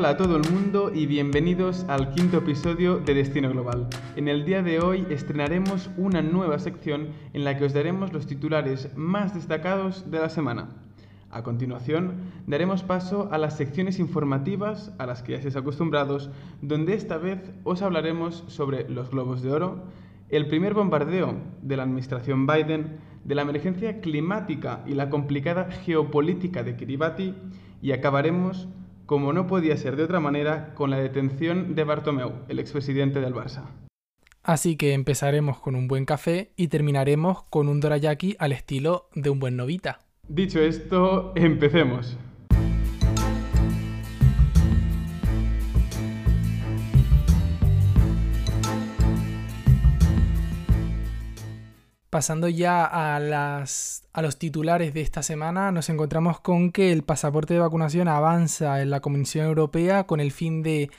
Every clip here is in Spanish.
Hola a todo el mundo y bienvenidos al quinto episodio de Destino Global. En el día de hoy estrenaremos una nueva sección en la que os daremos los titulares más destacados de la semana. A continuación, daremos paso a las secciones informativas a las que ya estáis acostumbrados, donde esta vez os hablaremos sobre los globos de oro, el primer bombardeo de la administración Biden, de la emergencia climática y la complicada geopolítica de Kiribati, y acabaremos como no podía ser de otra manera, con la detención de Bartomeu, el expresidente del Barça. Así que empezaremos con un buen café y terminaremos con un dorayaki al estilo de un buen novita. Dicho esto, empecemos. Pasando ya a, las, a los titulares de esta semana, nos encontramos con que el pasaporte de vacunación avanza en la Comisión Europea con el fin de,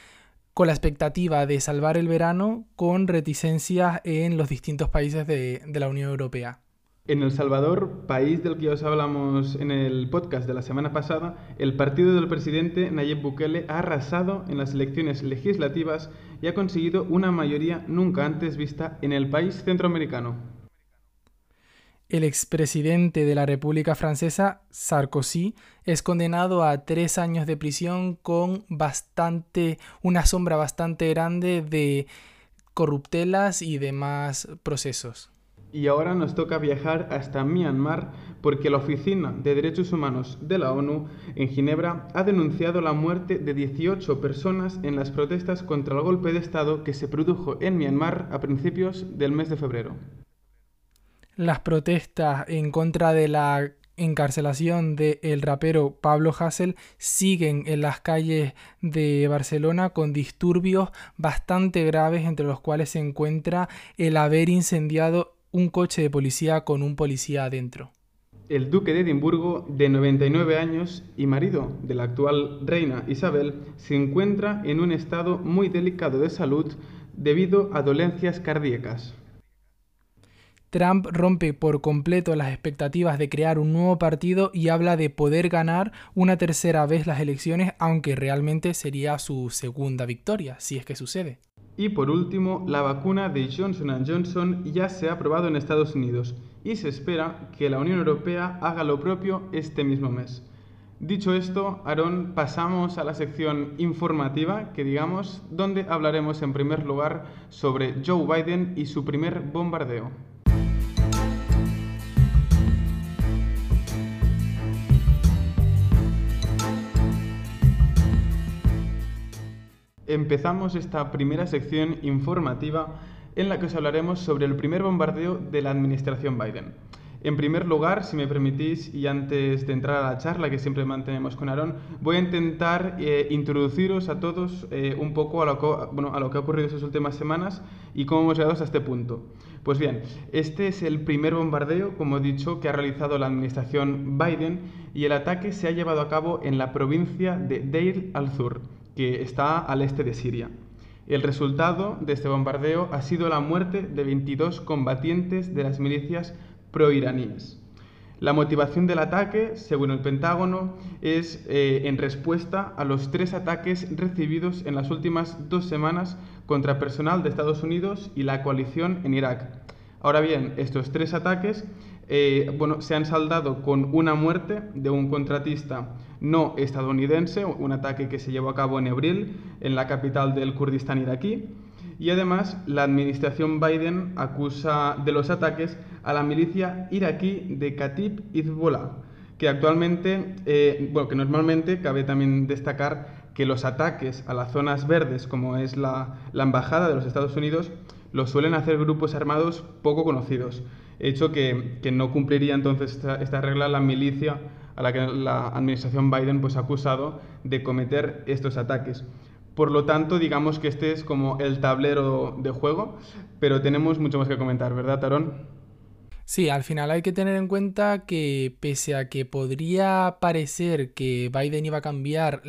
con la expectativa de salvar el verano con reticencias en los distintos países de, de la Unión Europea. En El Salvador, país del que os hablamos en el podcast de la semana pasada, el partido del presidente Nayib Bukele ha arrasado en las elecciones legislativas y ha conseguido una mayoría nunca antes vista en el país centroamericano el expresidente de la República Francesa, Sarkozy, es condenado a tres años de prisión con bastante, una sombra bastante grande de corruptelas y demás procesos. Y ahora nos toca viajar hasta Myanmar porque la Oficina de Derechos Humanos de la ONU en Ginebra ha denunciado la muerte de 18 personas en las protestas contra el golpe de Estado que se produjo en Myanmar a principios del mes de febrero las protestas en contra de la encarcelación del rapero Pablo Hassel siguen en las calles de Barcelona con disturbios bastante graves entre los cuales se encuentra el haber incendiado un coche de policía con un policía adentro. El duque de Edimburgo, de 99 años y marido de la actual reina Isabel, se encuentra en un estado muy delicado de salud debido a dolencias cardíacas. Trump rompe por completo las expectativas de crear un nuevo partido y habla de poder ganar una tercera vez las elecciones, aunque realmente sería su segunda victoria, si es que sucede. Y por último, la vacuna de Johnson Johnson ya se ha aprobado en Estados Unidos y se espera que la Unión Europea haga lo propio este mismo mes. Dicho esto, Aaron, pasamos a la sección informativa, que digamos, donde hablaremos en primer lugar sobre Joe Biden y su primer bombardeo. Empezamos esta primera sección informativa en la que os hablaremos sobre el primer bombardeo de la administración Biden. En primer lugar, si me permitís, y antes de entrar a la charla que siempre mantenemos con Aaron, voy a intentar eh, introduciros a todos eh, un poco a lo, que, ha ocurrido estas últimas semanas y cómo hemos llegado hasta este punto. Pues bien, este es el primer bombardeo, como he dicho, que ha realizado la administración Biden y el ataque se ha llevado a cabo en la provincia de Deir al-Zur, está al este de Siria. El resultado de este bombardeo ha sido la muerte de 22 combatientes de las milicias proiraníes. La motivación del ataque, según el Pentágono, es eh, en respuesta a los tres ataques recibidos en las últimas dos semanas contra personal de Estados Unidos y la coalición en Irak. Ahora bien, estos tres ataques eh, bueno, se han saldado con una muerte de un contratista no estadounidense, un ataque que se llevó a cabo en abril en la capital del Kurdistán iraquí. Y además, la administración Biden acusa de los ataques a la milicia iraquí de Katib Hezbollah, que actualmente, eh, bueno, que normalmente cabe también destacar que los ataques a las zonas verdes, como es la, la embajada de los Estados Unidos, los suelen hacer grupos armados poco conocidos hecho que, que no cumpliría entonces esta, regla la milicia a la que la administración Biden pues, ha acusado de cometer estos ataques. Por lo tanto, digamos que este es como el tablero de juego, pero tenemos mucho más que comentar, ¿verdad, Tarón? Sí, al final hay que tener en cuenta que pese a que podría parecer que Biden iba a cambiar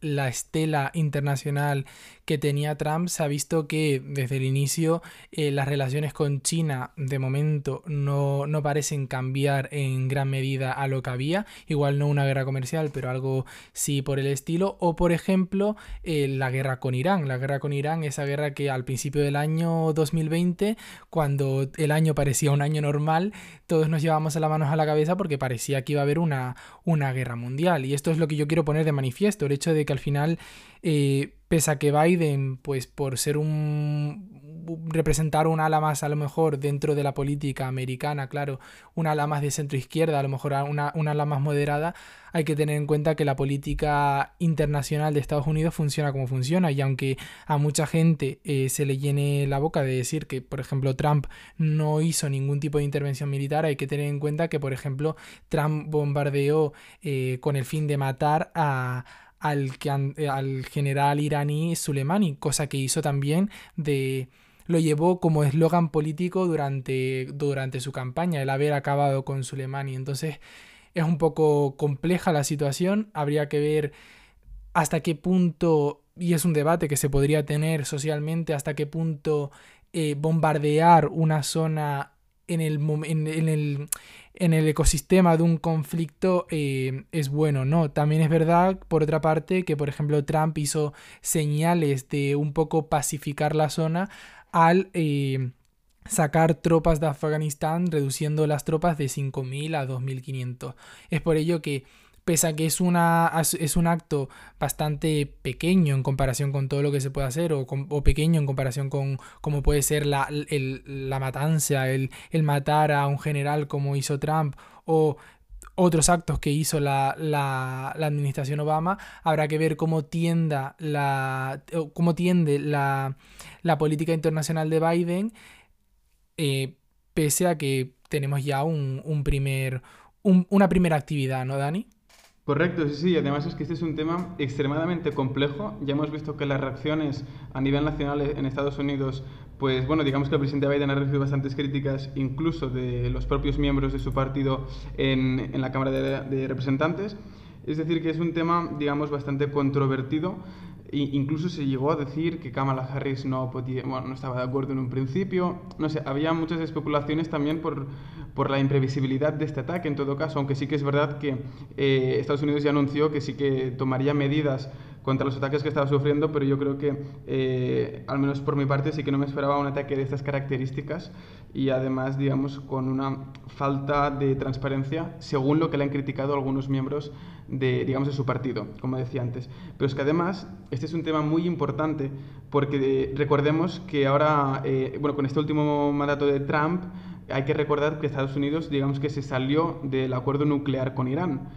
la estela internacional que tenía Trump, se ha visto que desde el inicio eh, las relaciones con China de momento no, no, parecen cambiar en gran medida a lo que había. Igual no una guerra comercial, pero algo sí por el estilo. O por ejemplo, eh, la guerra con Irán. La guerra con Irán, esa guerra que al principio del año 2020, cuando el año parecía un año normal, todos nos llevábamos las manos a la cabeza porque parecía que iba a haber una, una guerra mundial. Y esto es lo que yo quiero poner de manifiesto, el hecho de que al final, eh, pese a que Biden, pues por ser un representar un ala más a lo mejor dentro de la política americana, claro, un ala más de centro izquierda, a lo mejor una, una ala más moderada, hay que tener en cuenta que la política internacional de Estados Unidos funciona como funciona. Y aunque a mucha gente eh, se le llene la boca de decir que, por ejemplo, Trump no hizo ningún tipo de intervención militar, hay que tener en cuenta que, por ejemplo, Trump bombardeó eh, con el fin de matar a al, al general iraní Soleimani, cosa que hizo también de lo llevó como eslogan político durante, durante su campaña, el haber acabado con Soleimani. Entonces es un poco compleja la situación, habría que ver hasta qué punto, y es un debate que se podría tener socialmente, hasta qué punto eh, bombardear una zona en el, en, el, en el ecosistema de un conflicto eh, es bueno, ¿no? También es verdad, por otra parte, que por ejemplo Trump hizo señales de un poco pacificar la zona al eh, sacar tropas de Afganistán, reduciendo las tropas de 5.000 a 2.500. Es por ello que pese a que es, una, es un acto bastante pequeño en comparación con todo lo que se puede hacer, o, pequeño en comparación con cómo puede ser la, la matanza, el, el, matar a un general como hizo Trump, o otros actos que hizo la, la, la administración Obama, habrá que ver cómo, tienda la, cómo tiende la, política internacional de Biden, eh, pese a que tenemos ya un, un primer, una primera actividad, ¿no, Dani? Correcto, sí, sí. Además es que este es un tema extremadamente complejo. Ya hemos visto que las reacciones a nivel nacional en Estados Unidos, pues bueno, digamos que el presidente Biden ha recibido bastantes críticas, incluso de los propios miembros de su partido en, en la Cámara de, de Representantes. Es decir, que es un tema, digamos, bastante controvertido incluso se llegó a decir que Kamala Harris no, podía, no estaba de acuerdo en un principio. No sé, había muchas especulaciones también por, por la imprevisibilidad de este ataque en todo caso, aunque sí que es verdad que eh, Estados Unidos ya anunció que sí que tomaría medidas contra los ataques que estaba sufriendo, pero yo creo que, eh, al menos por mi parte, sí que no me esperaba un ataque de estas características y además, digamos, con una falta de transparencia, según lo que le han criticado algunos miembros de, digamos, de su partido, como decía antes. Pero es que además, este es un tema muy importante porque eh, recordemos que ahora, eh, bueno, con este último mandato de Trump, hay que recordar que Estados Unidos, digamos que se salió del acuerdo nuclear con Irán.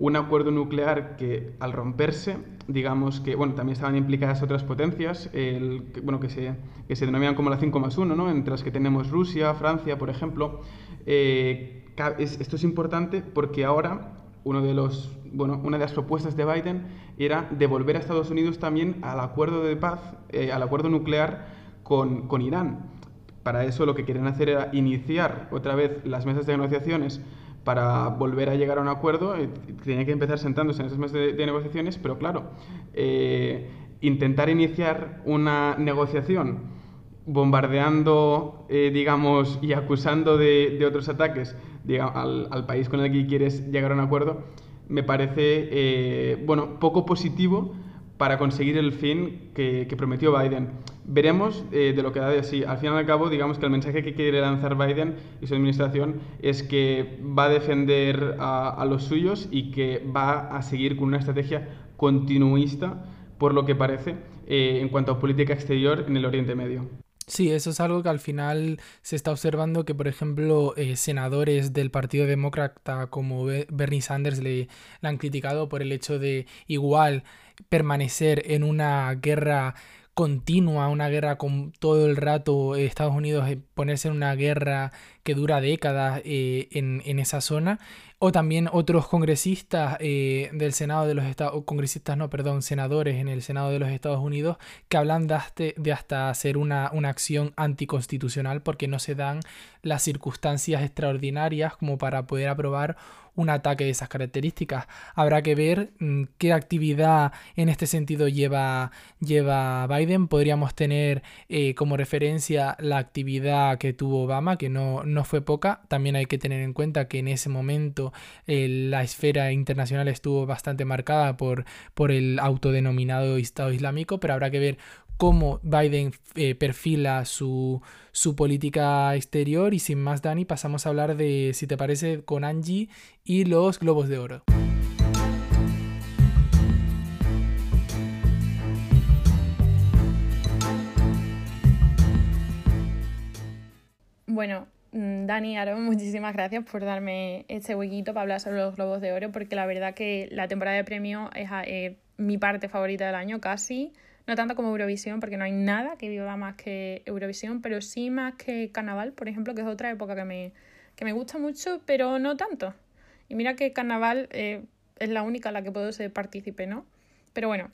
Un acuerdo nuclear que al romperse, digamos que, bueno, también estaban implicadas otras potencias, el, bueno, que se, que se denominan como la 5 más 1, ¿no? entre las que tenemos Rusia, Francia, por ejemplo. Eh, esto es importante porque ahora uno de los, bueno, una de las propuestas de Biden era devolver a Estados Unidos también al acuerdo de paz, eh, al acuerdo nuclear con, con Irán. Para eso lo que quieren hacer era iniciar otra vez las mesas de negociaciones para volver a llegar a un acuerdo, eh, tenía que empezar sentándose en esas mesas de, negociaciones, pero claro, eh, intentar iniciar una negociación bombardeando, eh, digamos, y acusando de, otros ataques al, al, país con el que quieres llegar a un acuerdo, me parece, bueno, poco positivo para conseguir el fin que, prometió Biden. Veremos eh, de lo que da de sí. Al fin y al cabo, digamos que el mensaje que quiere lanzar Biden y su administración es que va a defender a, los suyos y que va a seguir con una estrategia continuista, por lo que parece, eh, en cuanto a política exterior en el Oriente Medio. Sí, eso es algo que al final se está observando que, por ejemplo, eh, senadores del Partido Demócrata como Bernie Sanders le, han criticado por el hecho de igual permanecer en una guerra continua, una guerra con todo el rato Estados Unidos eh, ponerse en una guerra que dura décadas eh, en, en, esa zona, o también otros congresistas eh, del Senado de los Estados, congresistas no, perdón, senadores en el Senado de los Estados Unidos que hablan de, de hasta hacer una, una acción anticonstitucional porque no se dan las circunstancias extraordinarias como para poder aprobar un ataque de esas características. Habrá que ver mm, qué actividad en este sentido lleva, lleva Biden. Podríamos tener eh, como referencia la actividad que tuvo Obama, que no, no, fue poca. También hay que tener en cuenta que en ese momento eh, la esfera internacional estuvo bastante marcada por, por el autodenominado Estado Islámico, pero habrá que ver cómo Biden eh, perfila su, su, política exterior. Y sin más, Dani, pasamos a hablar de, si te parece, con Angie y los globos de oro. Bueno, mm, Dani, Aaron, muchísimas gracias por darme este huequito para hablar sobre los Globos de Oro, porque la verdad que la temporada de premio es eh, mi parte favorita del año, casi no tanto como Eurovisión, porque no hay nada que viva más que Eurovisión, pero sí más que Carnaval, por ejemplo, que es otra época que me, que me gusta mucho, pero no tanto. Y mira que Carnaval eh, es la única en la que puedo ser partícipe, ¿no? Pero bueno,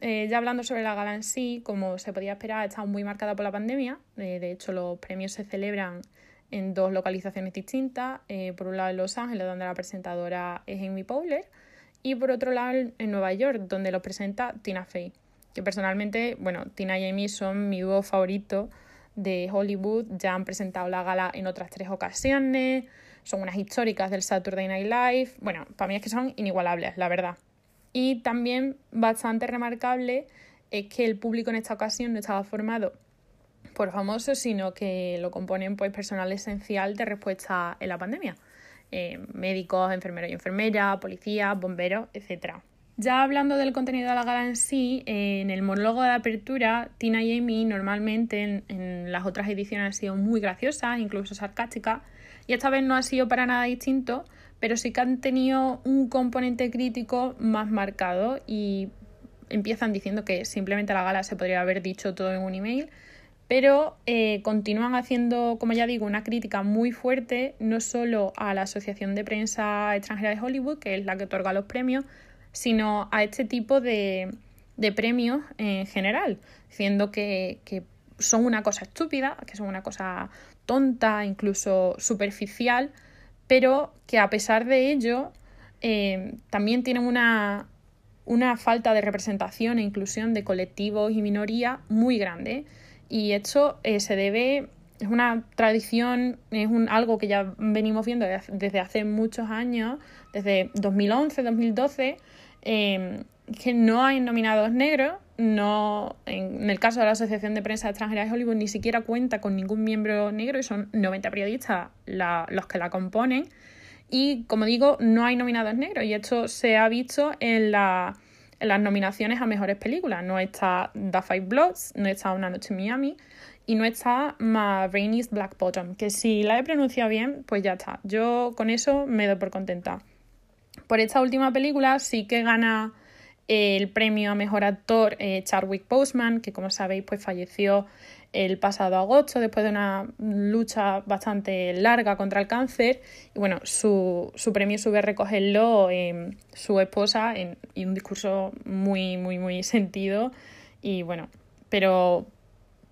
eh, ya hablando sobre la gala en sí, como se podía esperar, estado muy marcada por la pandemia. Eh, de hecho, los premios se celebran en dos localizaciones distintas. por un lado en Los Ángeles, donde la presentadora es Amy Powler, y por otro lado en Nueva York, donde lo presenta Tina Fey que personalmente, bueno, Tina y Amy son mi dúo favorito de Hollywood, ya han presentado la gala en otras tres ocasiones, son unas históricas del Saturday Night Live, bueno, para mí es que son inigualables, la verdad. Y también bastante remarcable es que el público en esta ocasión no estaba formado por famosos, sino que lo componen pues personal esencial de respuesta en la pandemia. Eh, médicos, enfermeros y enfermeras, policías, bomberos, etcétera. Ya hablando del contenido de la gala en sí, en el monólogo de apertura, Tina y Amy normalmente en, las otras ediciones han sido muy graciosas, incluso sarcásticas, y esta vez no ha sido para nada distinto, pero sí que han tenido un componente crítico más marcado y empiezan diciendo que simplemente la gala se podría haber dicho todo en un email, pero eh, continúan haciendo, como ya digo, una crítica muy fuerte, no solo a la Asociación de Prensa Extranjera de Hollywood, que es la que otorga los premios, sino a este tipo de, premios en general, diciendo que, son una cosa estúpida, que son una cosa tonta, incluso superficial, pero que a pesar de ello eh, también tienen una, falta de representación e inclusión de colectivos y minorías muy grande. Y esto eh, se debe, es una tradición, es un, algo que ya venimos viendo desde hace muchos años, desde 2011, 2012, Em, que no hay nominados negros, no, en, el caso de la Asociación de Prensa Extranjera de Hollywood ni siquiera cuenta con ningún miembro negro y son 90 periodistas los que la componen. Y como digo, no hay nominados negros y esto se ha visto en, las nominaciones a mejores películas. No está The Five Bloods, no está Una Noche en Miami y no está Ma Rainey's Black Bottom, que si la he pronunciado bien, pues ya está. Yo con eso me doy por contenta. Por esta última película sí que gana eh, el premio a mejor actor eh, Chadwick que como sabéis pues falleció el pasado agosto después de una lucha bastante larga contra el cáncer. Y bueno, su, premio sube a recogerlo su esposa y un discurso muy, muy, muy sentido. Y bueno, pero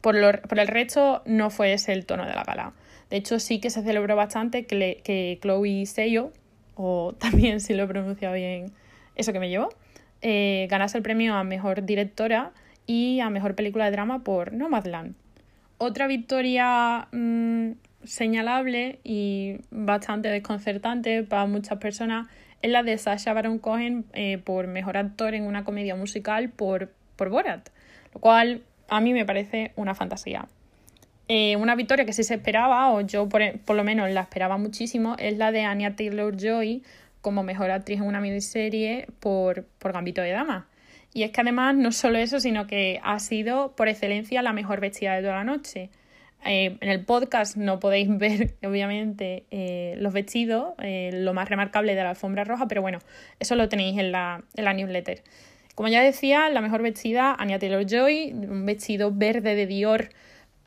por, por el resto no fue ese el tono de la gala. De hecho, sí que se celebró bastante que, que Chloe Seyo, o también si lo he pronunciado bien, eso que me llevó, eh, ganase el premio a Mejor Directora y a Mejor Película de Drama por Nomadland. Otra victoria mm, señalable y bastante desconcertante para muchas personas es la de Sasha Baron Cohen eh, por Mejor Actor en una comedia musical por, por Borat, lo cual a mí me parece una fantasía. Eh, una victoria que sí se esperaba, o yo por, lo menos la esperaba muchísimo, es la de Anya Taylor Joy como mejor actriz en una miniserie por, por Gambito de Dama. Y es que además no solo eso, sino que ha sido por excelencia la mejor vestida de toda la noche. Eh, en el podcast no podéis ver, obviamente, eh, los vestidos, lo más remarcable de la alfombra roja, pero bueno, eso lo tenéis en la, en la newsletter. Como ya decía, la mejor vestida, Anya Taylor Joy, un vestido verde de Dior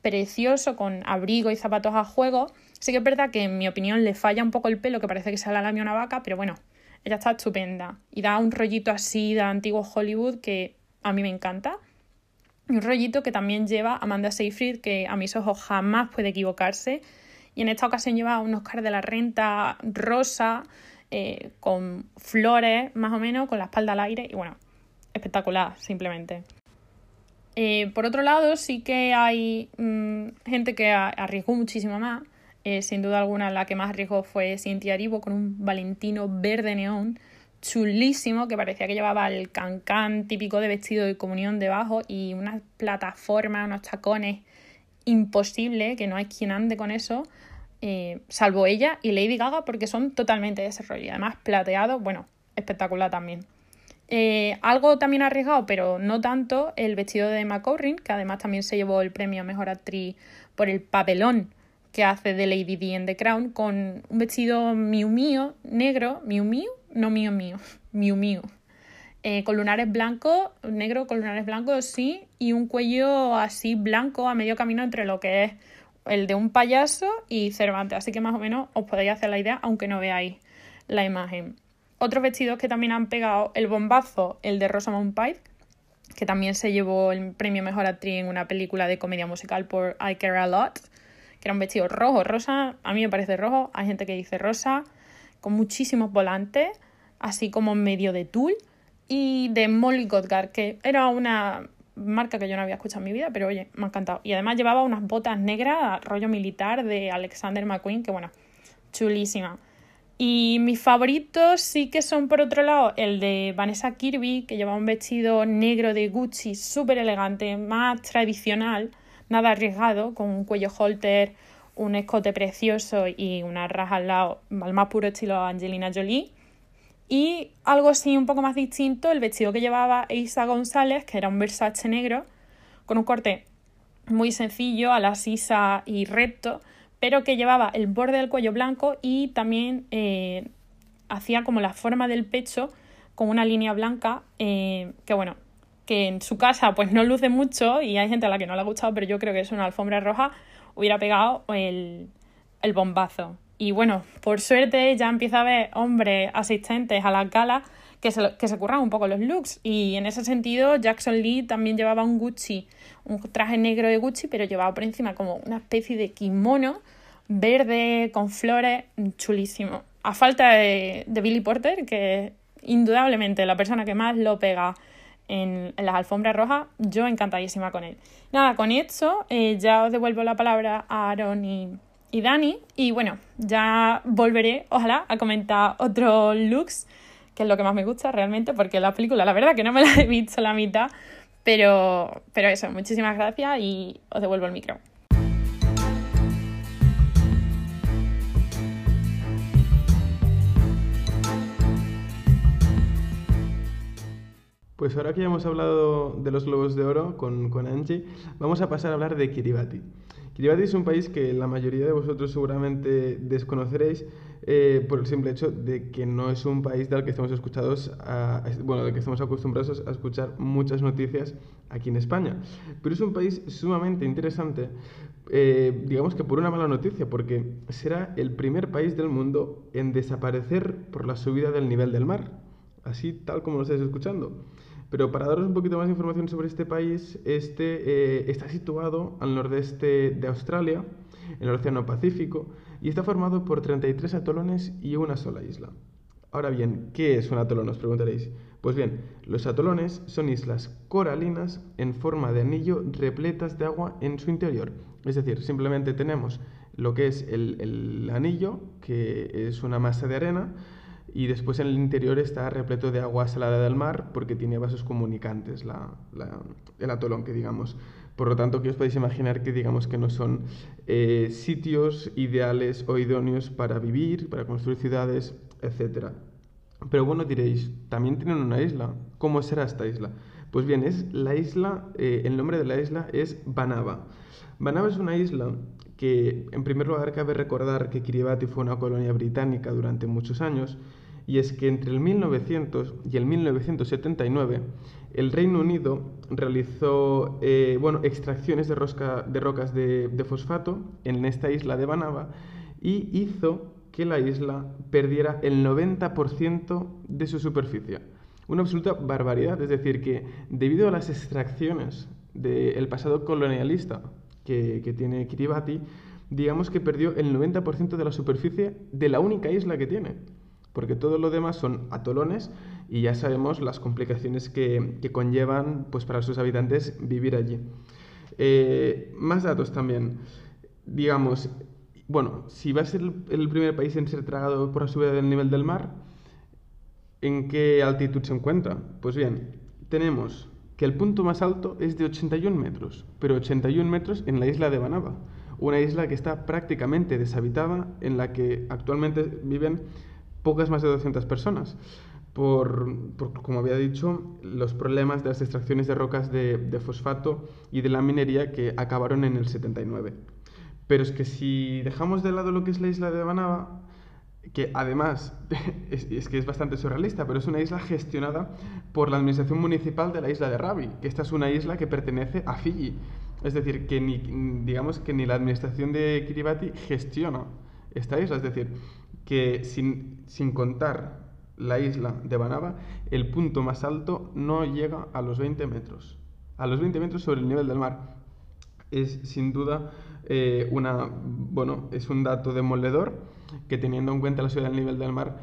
precioso con abrigo y zapatos a juego. Sí que es verdad que en mi opinión le falla un poco el pelo, que parece que se la lame una vaca, pero bueno, ella está estupenda. Y da un rollito así de antiguo Hollywood que a mí me encanta. Y un rollito que también lleva Amanda Seyfried, que a mis ojos jamás puede equivocarse. Y en esta ocasión lleva un Oscar de la Renta rosa, eh, con flores más o menos, con la espalda al aire y bueno, espectacular simplemente. Eh, por otro lado, sí que hay mm, gente que arriesgó muchísimo más. Eh, sin duda alguna, la que más arriesgó fue Cintia Aribo con un Valentino verde neón chulísimo que parecía que llevaba el cancán típico de vestido de comunión debajo y unas plataformas, unos tacones imposible que no hay quien ande con eso, eh, salvo ella y Lady Gaga, porque son totalmente de ese rollo. Y además, plateado, bueno, espectacular también. Eh, algo también arriesgado, pero no tanto, el vestido de Emma que además también se llevó el premio a Mejor Actriz por el papelón que hace de Lady Di en The Crown, con un vestido Miu Miu, negro, Miu Miu, no mío mío, Miu Miu, eh, con lunares blancos, negro con lunares blancos, sí, y un cuello así blanco a medio camino entre lo que es el de un payaso y Cervantes. Así que más o menos os podéis hacer la idea, aunque no veáis la imagen. Otros vestidos que también han pegado el bombazo, el de Rosamund Pike, que también se llevó el premio Mejor Actriz en una película de comedia musical por I Care A Lot, que era un vestido rojo, rosa, a mí me parece rojo, hay gente que dice rosa, con muchísimos volantes, así como medio de tul, y de Molly Godgar, que era una marca que yo no había escuchado en mi vida, pero oye, me ha encantado. Y además llevaba unas botas negras, rollo militar de Alexander McQueen, que bueno, chulísima. Y mis favoritos sí que son, por otro lado, el de Vanessa Kirby, que lleva un vestido negro de Gucci súper elegante, más tradicional, nada arriesgado, con un cuello holter, un escote precioso y una raja al lado, al más puro estilo Angelina Jolie. Y algo así un poco más distinto, el vestido que llevaba Isa González, que era un Versace negro, con un corte muy sencillo, a la sisa y recto, pero que llevaba el borde del cuello blanco y también eh, hacía como la forma del pecho con una línea blanca, eh, que bueno, que en su casa pues no luce mucho y hay gente a la que no le ha gustado, pero yo creo que es una alfombra roja, hubiera pegado el, el bombazo. Y bueno, por suerte ya empieza a haber hombres asistentes a la gala que se, que se curran un poco los looks. Y en ese sentido, Jackson Lee también llevaba un Gucci, un traje negro de Gucci, pero llevaba por encima como una especie de kimono verde con flores, chulísimo. A falta de, Billy Porter, que indudablemente la persona que más lo pega en, las alfombras rojas, yo encantadísima con él. Nada, con esto eh, ya os devuelvo la palabra a Aaron y, y Dani. Y bueno, ya volveré, ojalá, a comentar otros looks, que es lo que más me gusta realmente, porque la película, la verdad que no me la he visto la mitad, pero, pero eso, muchísimas gracias y os devuelvo el micro. Pues ahora que ya hemos hablado de los globos de oro con, con Angie, vamos a pasar a hablar de Kiribati. Kiribati es un país que la mayoría de vosotros seguramente desconoceréis eh, por el simple hecho de que no es un país del que estamos escuchados bueno, del que estamos acostumbrados a escuchar muchas noticias aquí en España. Pero es un país sumamente interesante, eh, digamos que por una mala noticia, porque será el primer país del mundo en desaparecer por la subida del nivel del mar, así tal como lo estáis escuchando. Pero para daros un poquito más información sobre este país, este eh, está situado al nordeste de Australia, en el Océano Pacífico, y está formado por 33 atolones y una sola isla. Ahora bien, ¿qué es un atolón? Os preguntaréis. Pues bien, los atolones son islas coralinas en forma de anillo repletas de agua en su interior. Es decir, simplemente tenemos lo que es el, el anillo, que es una masa de arena, y después en el interior está repleto de agua salada del mar porque tiene vasos comunicantes la, el atolón que digamos. Por lo tanto, que os podéis imaginar que digamos que no son eh, sitios ideales o idóneos para vivir, para construir ciudades, etc. Pero bueno, diréis, también tienen una isla. ¿Cómo será esta isla? Pues bien, es la isla, eh, el nombre de la isla es Banaba. Banaba es una isla que, en primer lugar, cabe recordar que Kiribati fue una colonia británica durante muchos años, y es que entre el 1900 y el 1979 el Reino Unido realizó eh, bueno, extracciones de, rosca, de rocas de, fosfato en esta isla de Banaba y hizo que la isla perdiera el 90% de su superficie. Una absoluta barbaridad, es decir, que debido a las extracciones del pasado colonialista que, tiene Kiribati, digamos que perdió el 90% de la superficie de la única isla que tiene. porque todo lo demás son atolones y ya sabemos las complicaciones que, conllevan pues, para sus habitantes vivir allí. Eh, más datos también. Digamos, bueno, si va a ser el primer país en ser tragado por la subida del nivel del mar, ¿en qué altitud se encuentra? Pues bien, tenemos que el punto más alto es de 81 metros, pero 81 metros en la isla de Banaba, una isla que está prácticamente deshabitada, en la que actualmente viven pocas más de 200 personas. Por, como había dicho, los problemas de las extracciones de rocas de, de, fosfato y de la minería que acabaron en el 79. Pero es que si dejamos de lado lo que es la isla de Banaba, que además es, que es bastante surrealista, pero es una isla gestionada por la administración municipal de la isla de Rabi, que esta es una isla que pertenece a Fiji. Es decir, que ni, digamos que ni la administración de Kiribati gestiona esta isla. Es decir, que sin, sin contar la isla de Banaba, el punto más alto no llega a los 20 metros. A los 20 metros sobre el nivel del mar. Es sin duda eh, una, bueno, es un dato demoledor que teniendo en cuenta la subida del nivel del mar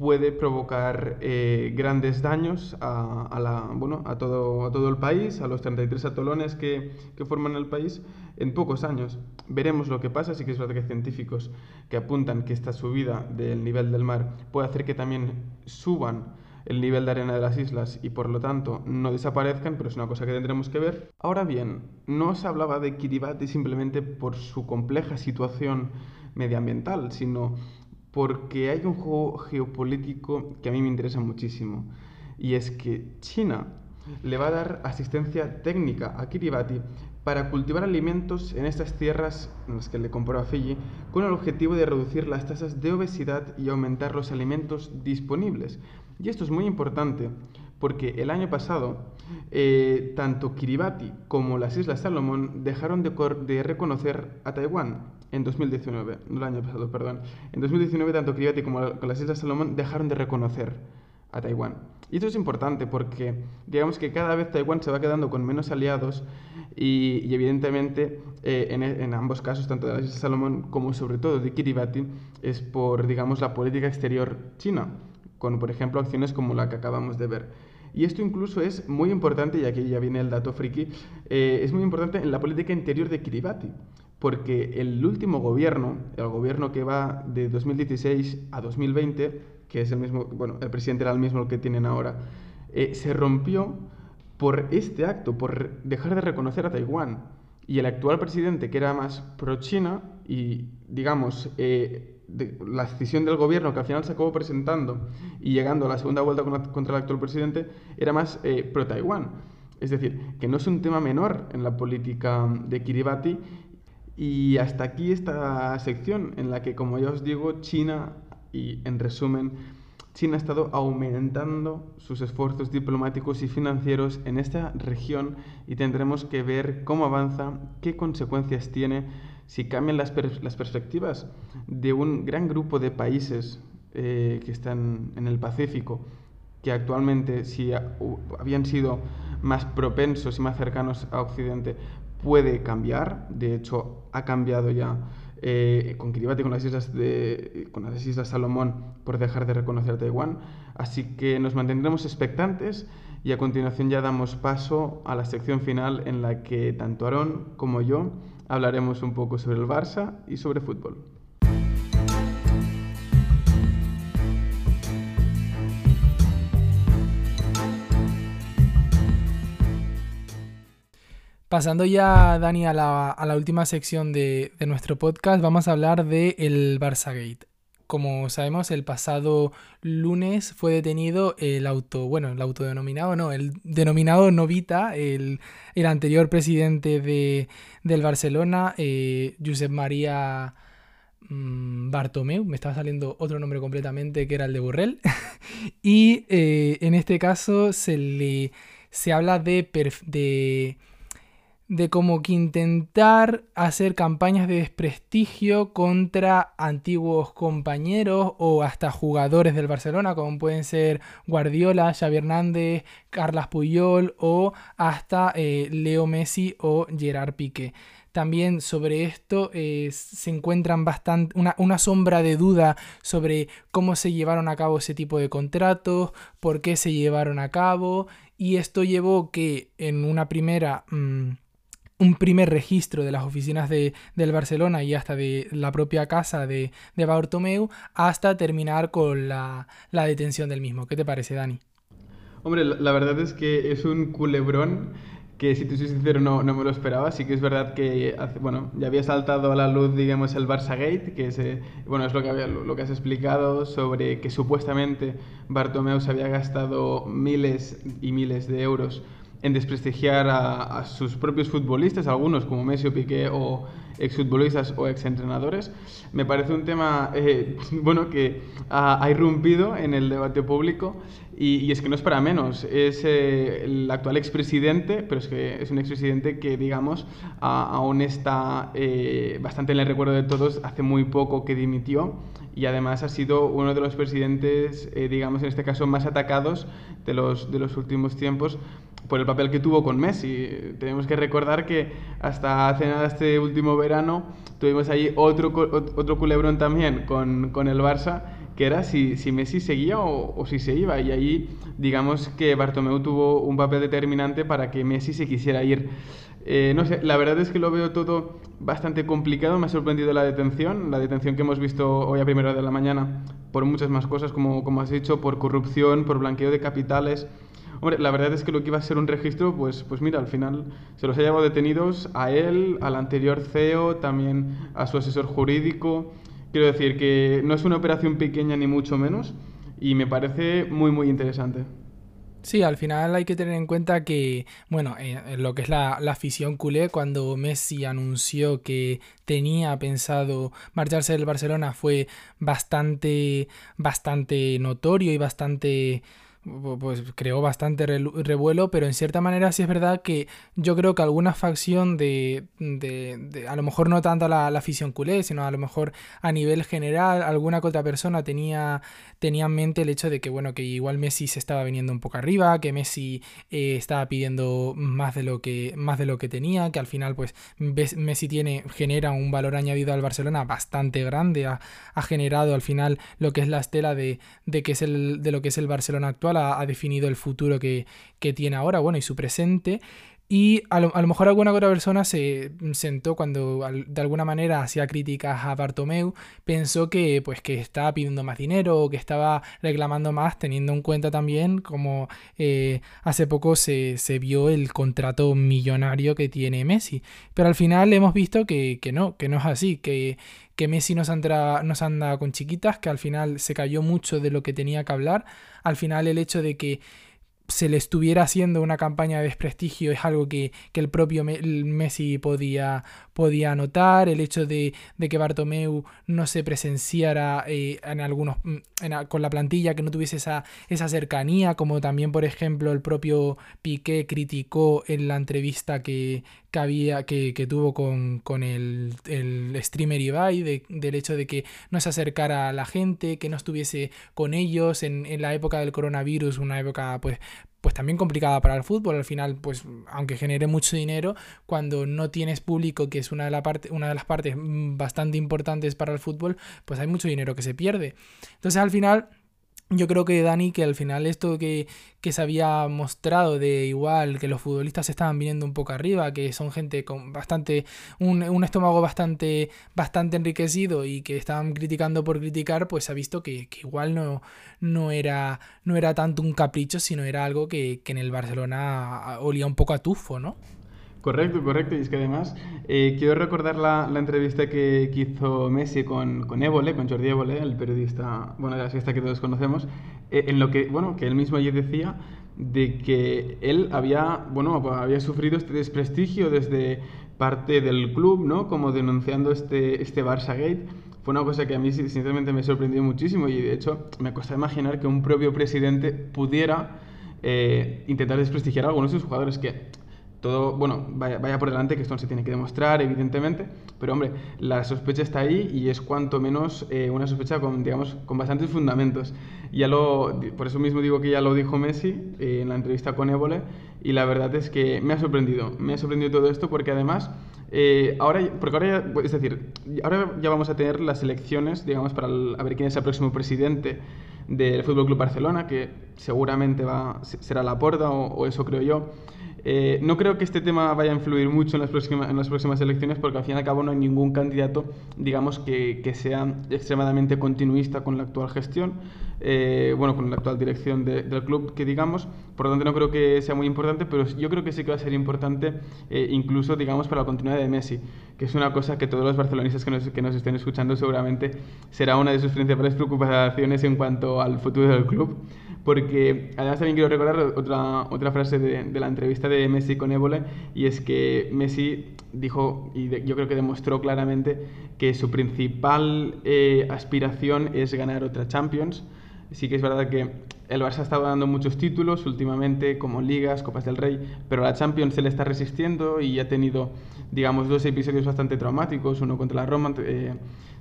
puede provocar eh, grandes daños a, la, bueno, a, todo, a todo el país, a los 33 atolones que, que, forman el país, en pocos años. Veremos lo que pasa, sí que es verdad que hay científicos que apuntan que esta subida del nivel del mar puede hacer que también suban el nivel de arena de las islas y por lo tanto no desaparezcan, pero es una cosa que tendremos que ver. Ahora bien, no se hablaba de Kiribati simplemente por su compleja situación medioambiental, sino porque hay un juego geopolítico que a mí me interesa muchísimo y es que China le va a dar asistencia técnica a Kiribati para cultivar alimentos en estas tierras en las que le compró a Fiji con el objetivo de reducir las tasas de obesidad y aumentar los alimentos disponibles. Y esto es muy importante porque el año pasado eh, tanto Kiribati como las Islas Salomón dejaron de, reconocer a Taiwán en 2019, no el año pasado, perdón. En 2019 tanto Kiribati como las Islas Salomón dejaron de reconocer a Taiwán. Y esto es importante porque digamos que cada vez Taiwán se va quedando con menos aliados y, evidentemente eh, en, en, ambos casos, tanto de las Islas Salomón como sobre todo de Kiribati, es por digamos la política exterior china con, por ejemplo, acciones como la que acabamos de ver. Y esto incluso es muy importante, y aquí ya viene el dato friki, eh, es muy importante en la política interior de Kiribati, porque el último gobierno, el gobierno que va de 2016 a 2020, que es el mismo, bueno, el presidente era el mismo que tienen ahora, eh, se rompió por este acto, por dejar de reconocer a Taiwán. Y el actual presidente, que era más pro-China y, digamos, eh, la decisión del gobierno que al final se acabó presentando y llegando a la segunda vuelta contra el actual presidente era más eh, pro-Taiwán. Es decir, que no es un tema menor en la política de Kiribati y hasta aquí esta sección en la que, como ya os digo, China, y en resumen, China ha estado aumentando sus esfuerzos diplomáticos y financieros en esta región y tendremos que ver cómo avanza, qué consecuencias tiene si cambian las, perspectivas de un gran grupo de países eh, que están en el Pacífico, que actualmente si habían sido más propensos y más cercanos a Occidente, puede cambiar. De hecho, ha cambiado ya eh, con Kiribati, con las, islas de, con las Islas Salomón, por dejar de reconocer a Taiwán. Así que nos mantendremos expectantes y a continuación ya damos paso a la sección final en la que tanto Aarón como yo hablaremos un poco sobre el Barça y sobre fútbol. Pasando ya, Dani, a la, última sección de, nuestro podcast, vamos a hablar del el Barça Gate. Como sabemos, el pasado lunes fue detenido el auto, bueno, el autodenominado, no, el denominado Novita, el, anterior presidente de, del Barcelona, eh, Josep María mm, Bartomeu, me estaba saliendo otro nombre completamente que era el de Borrell, y eh, en este caso se le se habla de de como que intentar hacer campañas de desprestigio contra antiguos compañeros o hasta jugadores del Barcelona, como pueden ser Guardiola, Xavi Hernández, Carlas Puyol o hasta eh, Leo Messi o Gerard Piqué. también sobre esto eh, se encuentran bastante una, sombra de duda sobre cómo se llevaron a cabo ese tipo de contratos, por qué se llevaron a cabo y esto llevó que en una primera... Mm, un primer registro de las oficinas de, del Barcelona y hasta de la propia casa de, de Bartomeu hasta terminar con la, la detención del mismo. ¿Qué te parece, Dani? Hombre, la verdad es que es un culebrón que si te soy sincero no, no me lo esperaba. Sí que es verdad que bueno, ya había saltado a la luz, digamos, el Barça Gate, que es, eh, bueno, es lo que, había, lo que has explicado sobre que supuestamente Bartomeu se había gastado miles y miles de euros en desprestigiar a, sus propios futbolistas, algunos como Messi o Piqué o exfutbolistas o exentrenadores. Me parece un tema eh, bueno que ha, irrumpido en el debate público y, es que no es para menos. Es eh, el actual expresidente, pero es que es un expresidente que, digamos, aún está eh, bastante en el recuerdo de todos. Hace muy poco que dimitió y además ha sido uno de los presidentes, digamos, en este caso, más atacados de los, de los últimos tiempos por el papel que tuvo con Messi. Tenemos que recordar que hasta hace nada este último verano tuvimos ahí otro, otro culebrón también con, con el Barça, que era si, si Messi seguía o, si se iba. Y ahí digamos que Bartomeu tuvo un papel determinante para que Messi se quisiera ir. Eh, no sé, la verdad es que lo veo todo bastante complicado. Me ha sorprendido la detención, la detención que hemos visto hoy a primera hora de la mañana, por muchas más cosas, como, como has dicho, por corrupción, por blanqueo de capitales. Hombre, la verdad es que lo que iba a ser un registro, pues, pues mira, al final se los ha llevado detenidos a él, al anterior CEO, también a su asesor jurídico. Quiero decir que no es una operación pequeña ni mucho menos y me parece muy, muy interesante. Sí, al final hay que tener en cuenta que, bueno, en lo que es la, la, afición culé, cuando Messi anunció que tenía pensado marcharse del Barcelona fue bastante, bastante notorio y bastante pues creó bastante revuelo, pero en cierta manera sí es verdad que yo creo que alguna facción de, de, a lo mejor no tanto la, la, afición culé, sino a lo mejor a nivel general, alguna que otra persona tenía, tenía en mente el hecho de que, bueno, que igual Messi se estaba viniendo un poco arriba, que Messi eh, estaba pidiendo más de, lo que, más de lo que tenía, que al final, pues, Messi tiene, genera un valor añadido al Barcelona bastante grande, ha, generado al final lo que es la estela de, de, que es el, de lo que es el Barcelona actual ha, definido el futuro que, que, tiene ahora, bueno, y su presente. Y a lo, mejor alguna otra persona se sentó cuando de alguna manera hacía críticas a Bartomeu, pensó que pues que estaba pidiendo más dinero o que estaba reclamando más, teniendo en cuenta también como eh, hace poco se, se, vio el contrato millonario que tiene Messi. Pero al final hemos visto que, que no, que no es así, que, que Messi nos anda, anda con chiquitas, que al final se cayó mucho de lo que tenía que hablar. Al final el hecho de que se le estuviera haciendo una campaña de desprestigio es algo que, que el propio Messi podía, podía notar, el hecho de, de que Bartomeu no se presenciara eh, en algunos mm, con la plantilla, que no tuviese esa, esa cercanía, como también por ejemplo el propio Piqué criticó en la entrevista que, que había, que, que tuvo con, con el, el, streamer Ibai, de, del hecho de que no se acercara a la gente, que no estuviese con ellos en, en la época del coronavirus, una época pues pues también complicada para el fútbol. Al final, pues aunque genere mucho dinero, cuando no tienes público, que es una de, la parte, una de las partes bastante importantes para el fútbol, pues hay mucho dinero que se pierde. Entonces al final yo creo que Dani, que al final esto que, que, se había mostrado de igual, que los futbolistas estaban viniendo un poco arriba, que son gente con bastante, un, un estómago bastante, bastante enriquecido y que estaban criticando por criticar, pues ha visto que, que, igual no, no, era, no era tanto un capricho, sino era algo que, que en el Barcelona olía un poco a tufo, ¿no? Correcto, correcto. Y es que además eh, quiero recordar la, la entrevista que, hizo Messi con, con Évole, con Jordi Évole, el periodista, bueno, de la fiesta que todos conocemos, eh, en lo que, bueno, que él mismo allí decía de que él había, bueno, había sufrido este desprestigio desde parte del club, ¿no? Como denunciando este, este Barça Gate. Fue una cosa que a mí sinceramente me sorprendió muchísimo y de hecho me cuesta imaginar que un propio presidente pudiera eh, intentar desprestigiar a algunos de sus jugadores que todo, bueno, vaya, vaya, por delante que esto no se tiene que demostrar, evidentemente, pero hombre, la sospecha está ahí y es cuanto menos eh, una sospecha con, digamos, con bastantes fundamentos. Ya lo, por eso mismo digo que ya lo dijo Messi eh, en la entrevista con Évole y la verdad es que me ha sorprendido, me ha sorprendido todo esto porque además, eh, ahora, porque ahora ya, es decir, ahora ya vamos a tener las elecciones, digamos, para a ver quién es el próximo presidente del Fútbol Club Barcelona, que seguramente va, será la porta o, o eso creo yo. Eh, no creo que este tema vaya a influir mucho en las, próximas, elecciones porque al fin y al cabo no hay ningún candidato, digamos, que, que sea extremadamente continuista con la actual gestión, eh, bueno, con la actual dirección del club, que digamos. Por lo tanto, no creo que sea muy importante, pero yo creo que sí que va a ser importante eh, incluso, digamos, para la continuidad de Messi, que es una cosa que todos los barcelonistas que nos, que nos estén escuchando seguramente será una de sus principales preocupaciones en cuanto al futuro del club porque además también quiero recordar otra, otra frase de, de la entrevista de Messi con Évole, y es que Messi dijo, y yo creo que demostró claramente, que su principal eh, aspiración es ganar otra Champions. Sí que es verdad que el Barça ha estado dando muchos títulos últimamente, como ligas, Copas del Rey, pero la Champions se le está resistiendo y ha tenido, digamos, dos episodios bastante traumáticos, uno contra la Roma, eh,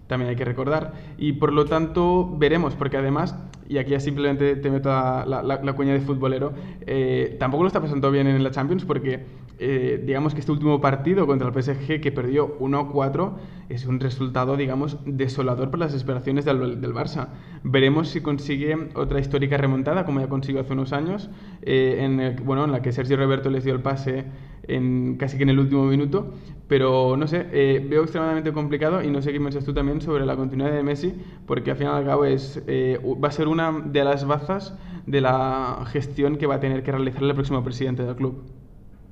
también hay que recordar. Y por lo tanto veremos, porque además, y aquí ya simplemente te meto la, la, cuña de futbolero, eh, tampoco lo está pasando bien en la Champions porque eh, digamos que este último partido contra el PSG que perdió 1-4 es un resultado, digamos, desolador para las esperaciones del, del, Barça. Veremos si consigue otra histórica remontada, como ya consiguió hace unos años, eh, en, bueno, en la que Sergio Roberto les dio el pase en, casi que en el último minuto, pero no sé, eh, veo extremadamente complicado y no sé qué piensas tú también sobre la continuidad de Messi, porque al fin y al cabo es, eh, va a ser una de las bazas de la gestión que va a tener que realizar el próximo presidente del club.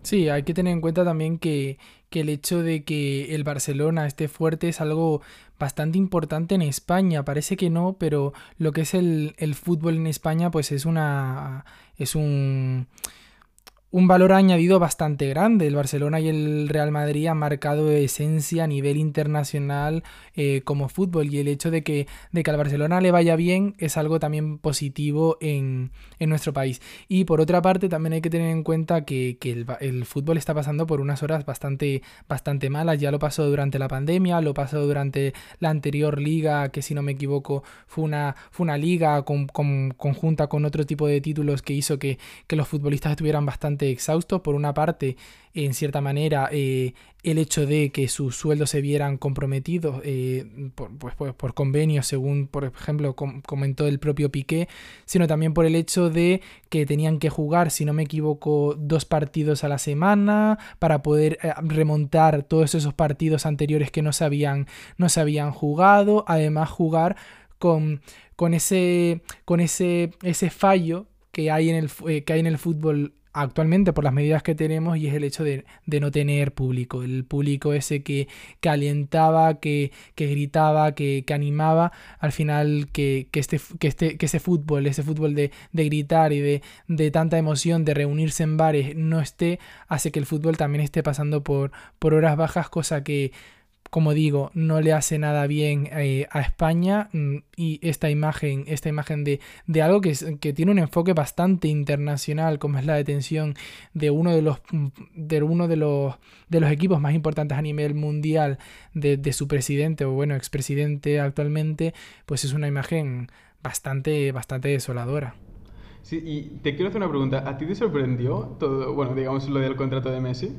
Sí, hay que tener en cuenta también que, que el hecho de que el Barcelona esté fuerte es algo bastante importante en España. Parece que no, pero lo que es el, el fútbol en España, pues es una. es un un valor añadido bastante grande. El Barcelona y el Real Madrid han marcado esencia a nivel internacional eh, como fútbol y el hecho de que, de que al Barcelona le vaya bien es algo también positivo en, en nuestro país. Y por otra parte también hay que tener en cuenta que, que el, el, fútbol está pasando por unas horas bastante, bastante malas. Ya lo pasó durante la pandemia, lo pasó durante la anterior liga, que si no me equivoco fue una, fue una liga con, con, conjunta con otro tipo de títulos que hizo que, que los futbolistas estuvieran bastante exhausto. Por una parte, en cierta manera, eh, el hecho de que sus sueldos se vieran comprometidos eh, por, pues, pues, por, convenios, según, por ejemplo, comentó el propio Piqué, sino también por el hecho de que tenían que jugar, si no me equivoco, dos partidos a la semana para poder eh, remontar todos esos partidos anteriores que no se habían, no se jugado. Además, jugar con, con ese, con ese, ese fallo que hay en el, que hay en el fútbol actualmente por las medidas que tenemos y es el hecho de, no tener público, el público ese que, que alentaba, que, que gritaba, que, que, animaba, al final que, que, este, que, este, que ese fútbol, ese fútbol de, de gritar y de, de, tanta emoción, de reunirse en bares, no esté, hace que el fútbol también esté pasando por, por horas bajas, cosa que como digo, no le hace nada bien eh, a España mm, y esta imagen, esta imagen de, de algo que, que, tiene un enfoque bastante internacional, como es la detención de uno de los, mm, de uno de los, de los equipos más importantes a nivel mundial de, de su presidente o bueno, expresidente actualmente, pues es una imagen bastante, bastante desoladora. Sí, y te quiero hacer una pregunta. ¿A ti te sorprendió todo, bueno, digamos, lo del contrato de Messi?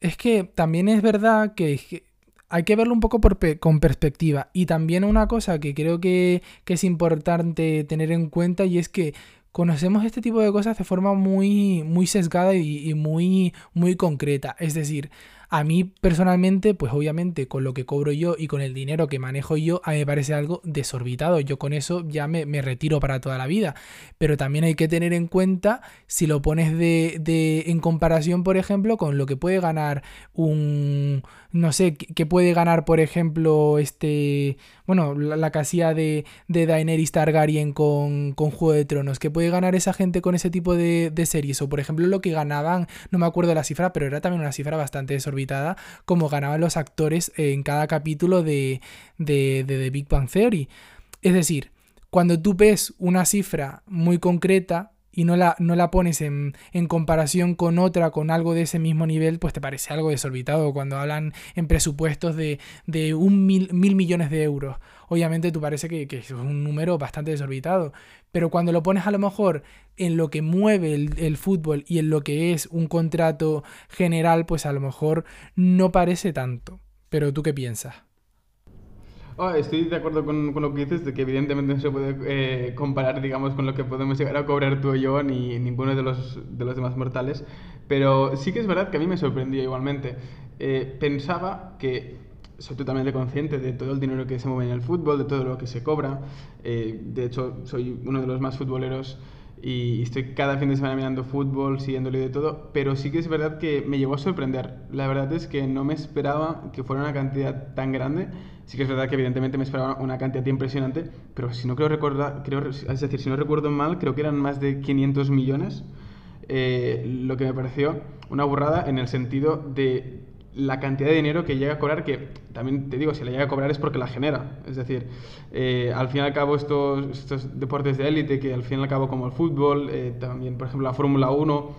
Es que también es verdad que hay que verlo un poco con perspectiva. Y también una cosa que creo que, que, es importante tener en cuenta y es que conocemos este tipo de cosas de forma muy, muy sesgada y, y muy, muy concreta. Es decir, a mí personalmente, pues obviamente con lo que cobro yo y con el dinero que manejo yo, a mí me parece algo desorbitado. Yo con eso ya me, me retiro para toda la vida. Pero también hay que tener en cuenta si lo pones de, de en comparación, por ejemplo, con lo que puede ganar un no sé, qué puede ganar, por ejemplo, este, bueno, la, casilla de, de Daenerys Targaryen con, con Juego de Tronos, que puede ganar esa gente con ese tipo de, de, series, o por ejemplo lo que ganaban, no me acuerdo la cifra, pero era también una cifra bastante desorbitada, como ganaban los actores en cada capítulo de, de, de The Big Bang Theory. Es decir, cuando tú ves una cifra muy concreta, y no la, no la pones en, en, comparación con otra, con algo de ese mismo nivel, pues te parece algo desorbitado cuando hablan en presupuestos de, de un mil, mil, millones de euros. Obviamente tú parece que, que, es un número bastante desorbitado, pero cuando lo pones a lo mejor en lo que mueve el, el fútbol y en lo que es un contrato general, pues a lo mejor no parece tanto. Pero tú qué piensas? Oh, estoy de acuerdo con, con, lo que dices, de que evidentemente no se puede eh, comparar, digamos, con lo que podemos llegar a cobrar tú y yo, ni ninguno de los, de los demás mortales, pero sí que es verdad que a mí me sorprendió igualmente. Eh, pensaba que soy totalmente consciente de todo el dinero que se mueve en el fútbol, de todo lo que se cobra. Eh, de hecho, soy uno de los más futboleros y estoy cada fin de semana mirando fútbol, siguiéndolo y de todo, pero sí que es verdad que me llegó a sorprender. La verdad es que no me esperaba que fuera una cantidad tan grande. Sí que es verdad que evidentemente me esperaba una cantidad impresionante, pero si no creo recordar, creo, es decir, si no recuerdo mal, creo que eran más de 500 millones, eh, lo que me pareció una burrada en el sentido de la cantidad de dinero que llega a cobrar, que también te digo, si la llega a cobrar es porque la genera. Es decir, eh, al fin y al cabo estos, estos deportes de élite, que al fin y al cabo como el fútbol, eh, también por ejemplo la Fórmula 1,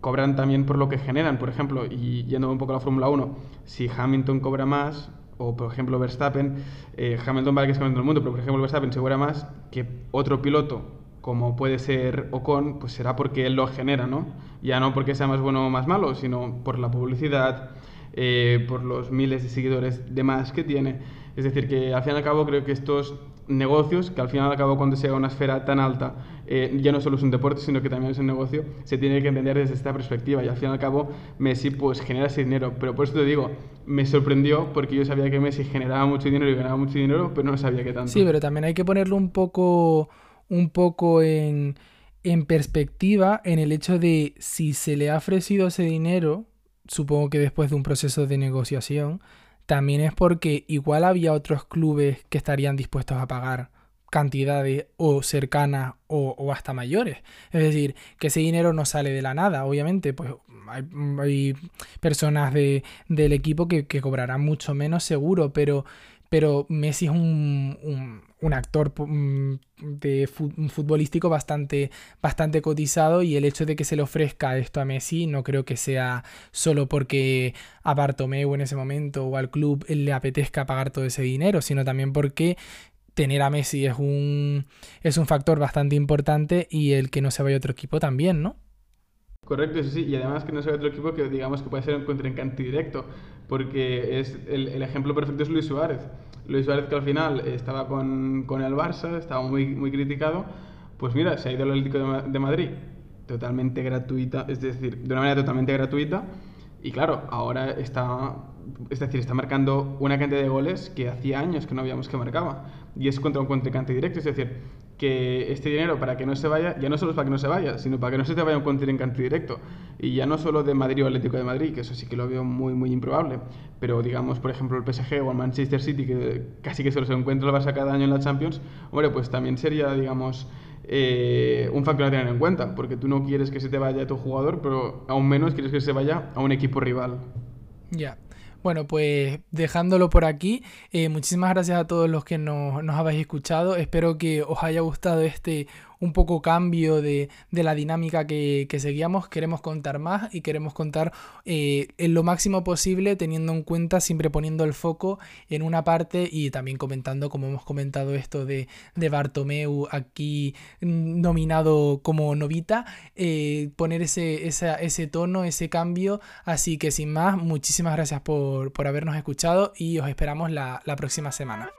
cobran también por lo que generan. Por ejemplo, y yendo un poco a la Fórmula 1, si Hamilton cobra más, o por ejemplo Verstappen, eh, Hamilton vale que es campeón del mundo, pero por ejemplo Verstappen se cobra más que otro piloto como puede ser Ocon, pues será porque él lo genera, ¿no? Ya no porque sea más bueno o más malo, sino por la publicidad, eh, por los miles de seguidores de más que tiene. Es decir, que al fin y al cabo creo que estos negocios, que al fin y al cabo cuando sea una esfera tan alta, eh, ya no solo es un deporte, sino que también es un negocio, se tiene que entender desde esta perspectiva y al fin y al cabo Messi pues genera ese dinero. Pero por eso te digo, me sorprendió porque yo sabía que Messi generaba mucho dinero y ganaba mucho dinero, pero no sabía que tanto. Sí, pero también hay que ponerlo un poco, un poco en, en perspectiva en el hecho de si se le ha ofrecido ese dinero supongo que después de un proceso de negociación, también es porque igual había otros clubes que estarían dispuestos a pagar cantidades o cercanas o, hasta mayores. Es decir, que ese dinero no sale de la nada, obviamente, pues hay, personas de, del equipo que, que cobrarán mucho menos seguro, pero pero Messi es un, un, actor mm, de futbolístico bastante, bastante cotizado y el hecho de que se le ofrezca esto a Messi no creo que sea solo porque a Bartomeu en ese momento o al club le apetezca pagar todo ese dinero, sino también porque tener a Messi es un, es un factor bastante importante y el que no se vaya a otro equipo también, ¿no? Correcto, sí, sí, y además que no sea otro equipo que digamos que puede ser un contrincante directo, porque es el, ejemplo perfecto es Luis Suárez. Luis Suárez que al final estaba con, con, el Barça, estaba muy, muy criticado, pues mira, se ha ido al Atlético de, de Madrid totalmente gratuita, es decir, de una manera totalmente gratuita, y claro, ahora está, es decir, está marcando una cantidad de goles que hacía años que no habíamos que marcaba, y es contra un contrincante directo, es decir, que este dinero para que no se vaya, ya no solo es para que no se vaya, sino para que no se te vaya un contrincante directo. Y ya no solo de Madrid o Atlético de Madrid, que eso sí que lo veo muy, muy improbable, pero digamos, por ejemplo, el PSG o el Manchester City, que casi que se encuentra el Barça cada año en la Champions, hombre, pues también sería, digamos, eh, un factor a tener en cuenta, porque tú no quieres que se te vaya tu jugador, pero aún menos quieres que se vaya a un equipo rival. Ya. Bueno, pues dejándolo por aquí, eh, muchísimas gracias a todos los que nos, nos habéis escuchado. Espero que os haya gustado este un poco cambio de, de la dinámica que, que, seguíamos. Queremos contar más y queremos contar eh, en lo máximo posible, teniendo en cuenta, siempre poniendo el foco en una parte y también comentando, como hemos comentado, esto de, de Bartomeu aquí nominado como novita, eh, poner ese, esa, ese tono, ese cambio. Así que sin más, muchísimas gracias por, por habernos escuchado y os esperamos la, la próxima semana.